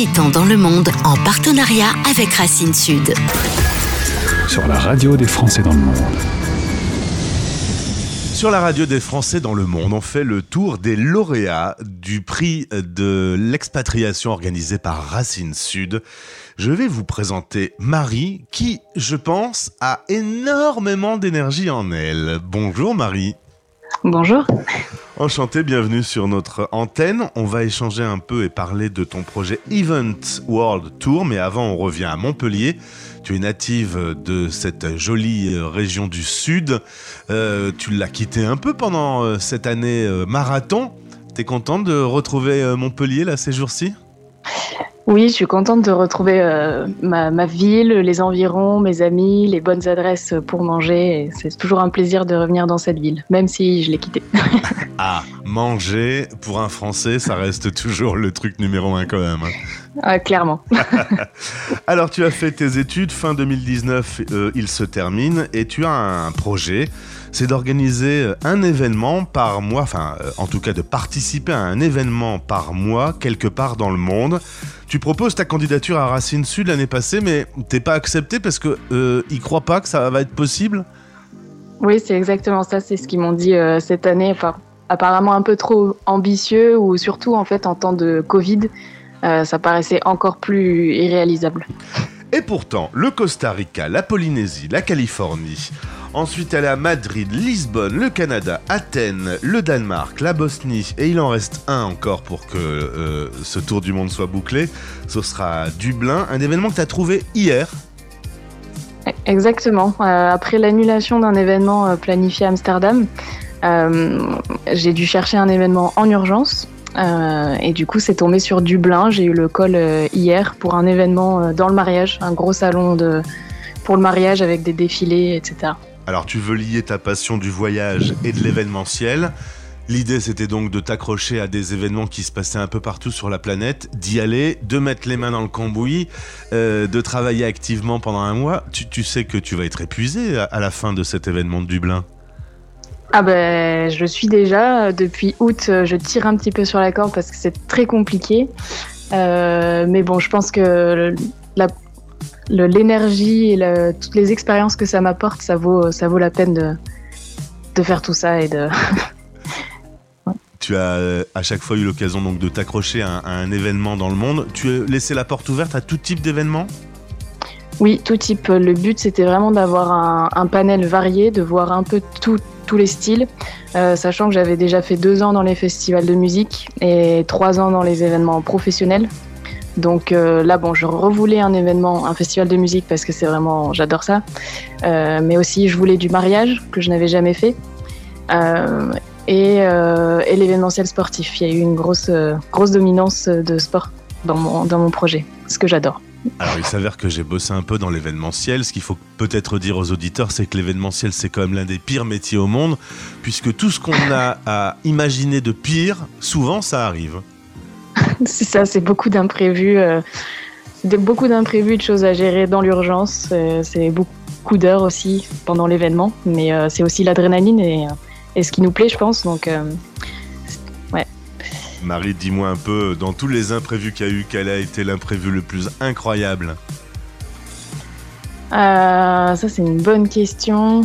excitants dans le monde en partenariat avec Racine Sud. Sur la radio des Français dans le monde. Sur la radio des Français dans le monde, on fait le tour des lauréats du prix de l'expatriation organisé par Racine Sud. Je vais vous présenter Marie qui, je pense, a énormément d'énergie en elle. Bonjour Marie. Bonjour. Enchanté, bienvenue sur notre antenne. On va échanger un peu et parler de ton projet Event World Tour, mais avant on revient à Montpellier. Tu es native de cette jolie région du Sud. Euh, tu l'as quitté un peu pendant euh, cette année euh, marathon. T'es contente de retrouver Montpellier là ces jours-ci? Oui, je suis contente de retrouver euh, ma, ville, les environs, mes amis, les bonnes adresses pour manger. C'est toujours un plaisir de revenir dans cette ville, même si je l'ai quittée. ah, manger, pour un Français, ça reste toujours le truc numéro un quand même. Hein. Ah, clairement. Alors, tu as fait tes études, fin 2019, euh, il se termine, et tu as un projet c'est d'organiser euh, un événement par mois, enfin euh, en tout cas de participer à un événement par mois quelque part dans le monde. Tu proposes ta candidature à Racine Sud l'année passée, mais t'es pas accepté parce que euh, ils croient pas que ça va être possible? Oui, c'est exactement ça. C'est ce qu'ils m'ont dit cette année. Enfin, apparemment un peu trop ambitieux ou surtout en fait en temps de Covid, ça paraissait encore plus irréalisable. Et pourtant, le Costa Rica, la Polynésie, la Californie, Ensuite, elle est à Madrid, Lisbonne, le Canada, Athènes, le Danemark, la Bosnie, et il en reste un encore pour que euh, ce tour du monde soit bouclé. Ce sera Dublin, un événement que tu as trouvé hier. Exactement. Euh, après l'annulation d'un événement euh, planifié à Amsterdam, j'ai dû chercher un événement en urgence. et du coup, c'est tombé sur Dublin. J'ai eu le call hier pour un événement dans le mariage, un gros salon pour le mariage avec des défilés, etc. Alors tu veux lier ta passion du voyage et de l'événementiel. L'idée c'était donc de t'accrocher à des événements qui se passaient un peu partout sur la planète, d'y aller, de mettre les mains dans le cambouis, euh, de travailler activement pendant un mois. Tu, sais que tu vas être épuisé à, la fin de cet événement de Dublin. Ah ben, je suis déjà depuis août. Je tire un petit peu sur la corde parce que c'est très compliqué. Euh, mais bon, je pense que la, l'énergie et toutes les expériences que ça m'apporte, ça vaut, ça vaut la peine de, de faire tout ça et de. Tu as euh, à chaque fois eu l'occasion donc de t'accrocher à, un événement dans le monde. Tu as laissé la porte ouverte à tout type d'événements Oui, tout type. Le but, c'était vraiment d'avoir un, panel varié, de voir un peu tous les styles, euh, sachant que j'avais déjà fait deux ans dans les festivals de musique et trois ans dans les événements professionnels. Donc euh, là, bon, je revoulais un événement, un festival de musique parce que c'est vraiment, j'adore ça. Euh, mais aussi, je voulais du mariage que je n'avais jamais fait. Euh, et, l'événementiel sportif. Il y a eu une grosse, grosse dominance de sport dans mon, dans mon projet, ce que j'adore. Alors il s'avère que j'ai bossé un peu dans l'événementiel. Ce qu'il faut peut-être dire aux auditeurs, c'est que l'événementiel, c'est quand même l'un des pires métiers au monde, puisque tout ce qu'on a à imaginer de pire, souvent ça arrive. c'est ça, c'est beaucoup d'imprévus. Euh, beaucoup d'imprévus, de choses à gérer dans l'urgence. Euh, c'est beaucoup d'heures aussi pendant l'événement, mais euh, c'est aussi l'adrénaline et, ce qui nous plaît, je pense. Donc, ouais. Marie, dis-moi un peu, dans tous les imprévus qu'il y a eu, quel a été l'imprévu le plus incroyable? Ça, c'est une bonne question.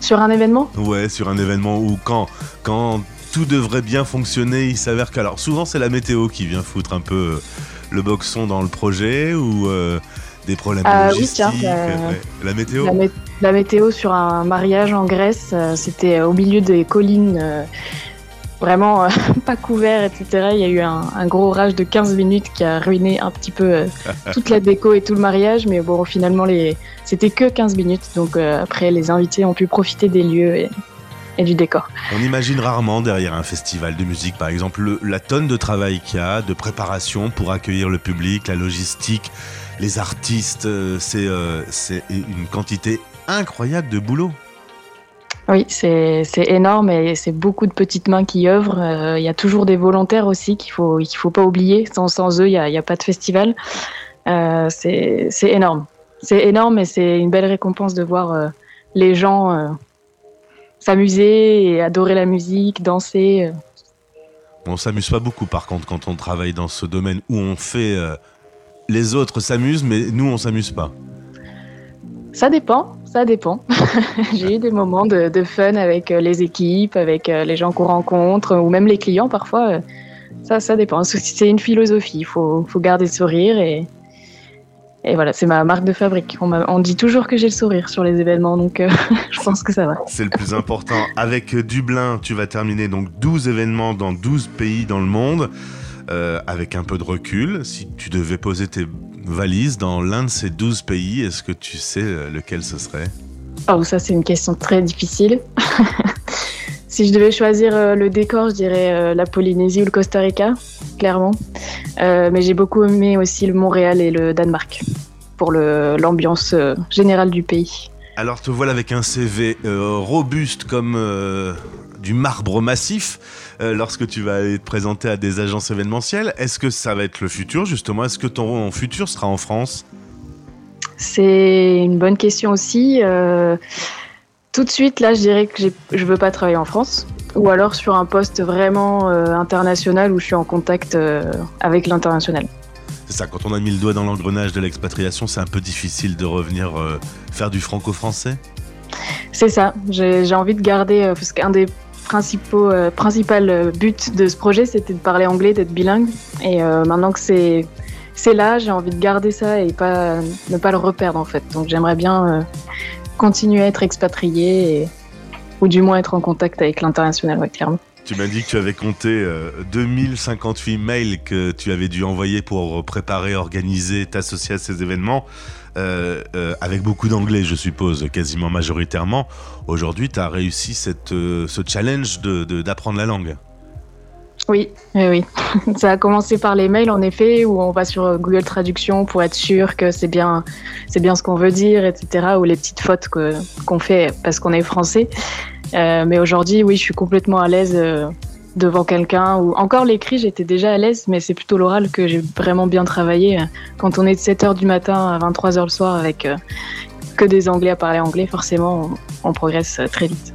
Sur un événement? Ouais, sur un événement où quand, quand tout devrait bien fonctionner, il s'avère qu'alors souvent c'est la météo qui vient foutre un peu euh, le boxon dans le projet ou euh, des problèmes ah logistiques. la météo. La, météo sur un mariage en Grèce, euh, c'était au milieu des collines, vraiment pas couvert, etc. Il y a eu un, gros orage de 15 minutes qui a ruiné un petit peu toute la déco et tout le mariage, mais bon, finalement, les... c'était que 15 minutes. Donc après, les invités ont pu profiter des lieux. Et et du décor. On imagine rarement derrière un festival de musique, par exemple, la tonne de travail qu'il y a, de préparation pour accueillir le public, la logistique, les artistes. Euh, euh, c'est une quantité incroyable de boulot. Oui, c'est énorme et c'est beaucoup de petites mains qui œuvrent. Euh, il y a toujours des volontaires aussi qu'il ne faut, qu'il faut pas oublier. Sans, sans eux, il n'y a, a, pas de festival. c'est énorme. C'est énorme et c'est une belle récompense de voir les gens s'amuser et adorer la musique, danser. On s'amuse pas beaucoup par contre quand on travaille dans ce domaine où on fait... euh, les autres s'amusent, mais nous, on s'amuse pas. Ça dépend, ça dépend. J'ai eu des moments de, de fun avec euh, les équipes, avec euh, les gens qu'on rencontre, ou même les clients parfois. euh, Ça, ça dépend. C'est- C'est une philosophie. Il faut, faut garder le sourire et, et voilà, c'est ma marque de fabrique. On, dit toujours que j'ai le sourire sur les événements, donc euh, je pense que ça va. C'est le plus important. Avec Dublin, tu vas terminer donc 12 événements dans 12 pays dans le monde. Euh, avec un peu de recul, si tu devais poser tes valises dans l'un de ces 12 pays, est-ce que tu sais euh, lequel ce serait? Oh, ça, c'est une question très difficile. si je devais choisir euh, le décor, je dirais euh, la Polynésie ou le Costa Rica, clairement. Euh, mais j'ai beaucoup aimé aussi le Montréal et le Danemark pour l'ambiance générale du pays. Alors te voilà avec un CV euh, robuste comme euh, du marbre massif euh, lorsque tu vas aller te présenter à des agences événementielles. Est-ce que ça va être le futur justement? Est-ce que ton futur sera en France? C'est une bonne question aussi. Tout de suite, là, je dirais que je veux pas travailler en France. Ou alors sur un poste vraiment euh, international où je suis en contact euh, avec l'international. C'est ça, quand on a mis le doigt dans l'engrenage de l'expatriation, c'est un peu difficile de revenir euh, faire du franco-français? C'est ça. J'ai envie de garder, parce qu'un des principaux principal buts de ce projet, c'était de parler anglais, d'être bilingue. Et maintenant que c'est c'est là, j'ai envie de garder ça et pas ne pas le reperdre en fait. Donc j'aimerais bien continuer à être expatrié ou du moins être en contact avec l'international, clairement. Tu m'as dit que tu avais compté euh, 2058 mails que tu avais dû envoyer pour préparer, organiser, t'associer à ces événements, euh, euh, avec beaucoup d'anglais, je suppose, quasiment majoritairement. Aujourd'hui, tu as réussi cette, euh, ce challenge d'apprendre de, d'apprendre la langue. Oui, oui, oui. Ça a commencé par les mails, en effet, où on va sur euh, Google Traduction pour être sûr que c'est bien, c'est bien ce qu'on veut dire, etc. Ou les petites fautes qu'on fait parce qu'on est français. Euh, mais aujourd'hui, oui, je suis complètement à l'aise euh, devant quelqu'un. Ou encore l'écrit, j'étais déjà à l'aise, mais c'est plutôt l'oral que j'ai vraiment bien travaillé. Quand on est de 7h du matin à 23h le soir avec que des Anglais à parler anglais, forcément, on, progresse très vite.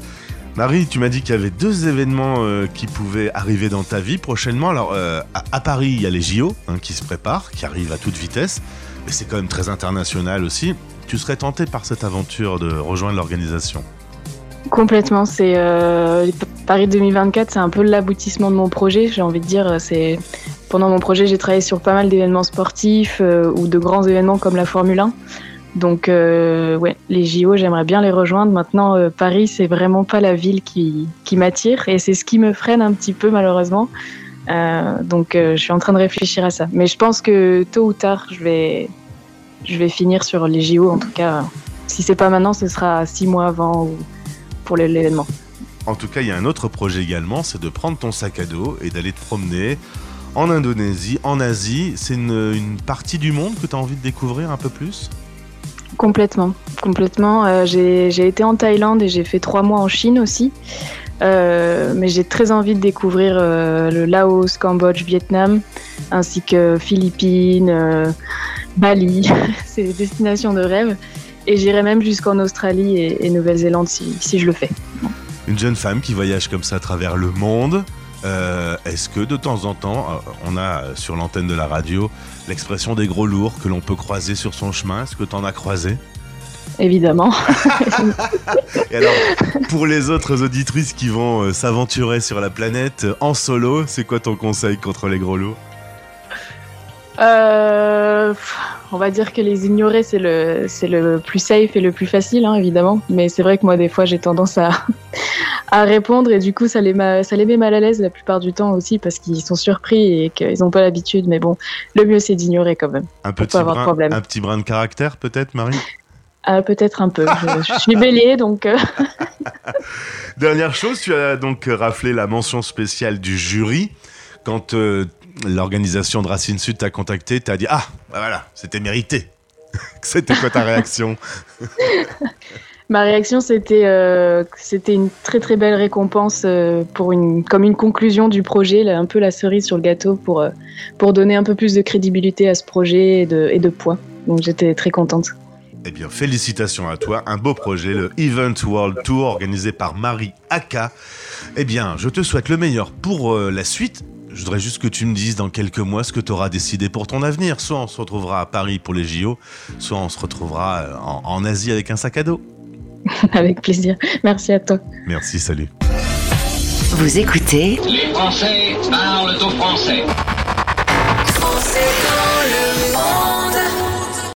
Marie, tu m'as dit qu'il y avait deux événements euh, qui pouvaient arriver dans ta vie prochainement. Alors, euh, à, Paris, il y a les JO hein, qui se préparent, qui arrivent à toute vitesse, mais c'est quand même très international aussi. Tu serais tenté par cette aventure de rejoindre l'organisation? Complètement, c'est euh, Paris 2024, c'est un peu l'aboutissement de mon projet. J'ai envie de dire, pendant mon projet, j'ai travaillé sur pas mal d'événements sportifs ou de grands événements comme la Formule 1. Donc, euh, ouais, les JO, j'aimerais bien les rejoindre. Maintenant, euh, Paris, c'est vraiment pas la ville qui, qui m'attire et c'est ce qui me freine un petit peu, malheureusement. Euh, donc, je suis en train de réfléchir à ça. Mais je pense que tôt ou tard, je vais, je vais finir sur les JO. En tout cas, si c'est pas maintenant, ce sera six mois avant ou pour l'événement. En tout cas, il y a un autre projet également, c'est de prendre ton sac à dos et d'aller te promener en Indonésie, en Asie. C'est une, une partie du monde que tu as envie de découvrir un peu plus? Complètement, complètement. Euh, j'ai été en Thaïlande et j'ai fait trois mois en Chine aussi. Euh, mais j'ai très envie de découvrir euh, le Laos, Cambodge, Vietnam, ainsi que Philippines, Bali. C'est des destinations de rêve. Et j'irai même jusqu'en Australie et, et Nouvelle-Zélande si, si je le fais. Une jeune femme qui voyage comme ça à travers le monde. Euh, Est-ce que de temps en temps, euh, on a euh, sur l'antenne de la radio l'expression des gros lourds que l'on peut croiser sur son chemin? Est-ce que tu en as croisé? Évidemment. Et alors, pour les autres auditrices qui vont s'aventurer sur la planète en solo, c'est quoi ton conseil contre les gros lourds? Euh, on va dire que les ignorer, c'est le, c'est le plus safe et le plus facile, hein, évidemment. Mais c'est vrai que moi, des fois, j'ai tendance à, à répondre et du coup, ça les, ma- ça les met mal à l'aise la plupart du temps aussi parce qu'ils sont surpris et qu'ils n'ont pas l'habitude. Mais bon, le mieux, c'est d'ignorer quand même. un petit, avoir de brin, problème. un petit brin de caractère peut-être, Marie? Ah, Peut-être un peu. Je, je suis bélier, donc euh, Dernière chose, tu as donc raflé la mention spéciale du jury. Quand euh, l'organisation de Racine Sud t'a contacté, t'as dit Ah, bah voilà, c'était mérité. c'était quoi ta réaction? Ma réaction, euh, c'était une très très belle récompense euh, pour une comme une conclusion du projet, un peu la cerise sur le gâteau pour euh, pour donner un peu plus de crédibilité à ce projet et de, poids. Donc j'étais très contente. Eh bien, félicitations à toi, un beau projet, le Event World Tour organisé par Marie Aka. Eh bien, je te souhaite le meilleur pour la suite je voudrais juste que tu me dises dans quelques mois ce que tu auras décidé pour ton avenir. Soit on se retrouvera à Paris pour les JO, soit on se retrouvera en, en Asie avec un sac à dos. Avec plaisir. Merci à toi. Merci, salut. Vous écoutez Les Français parlent aux Français.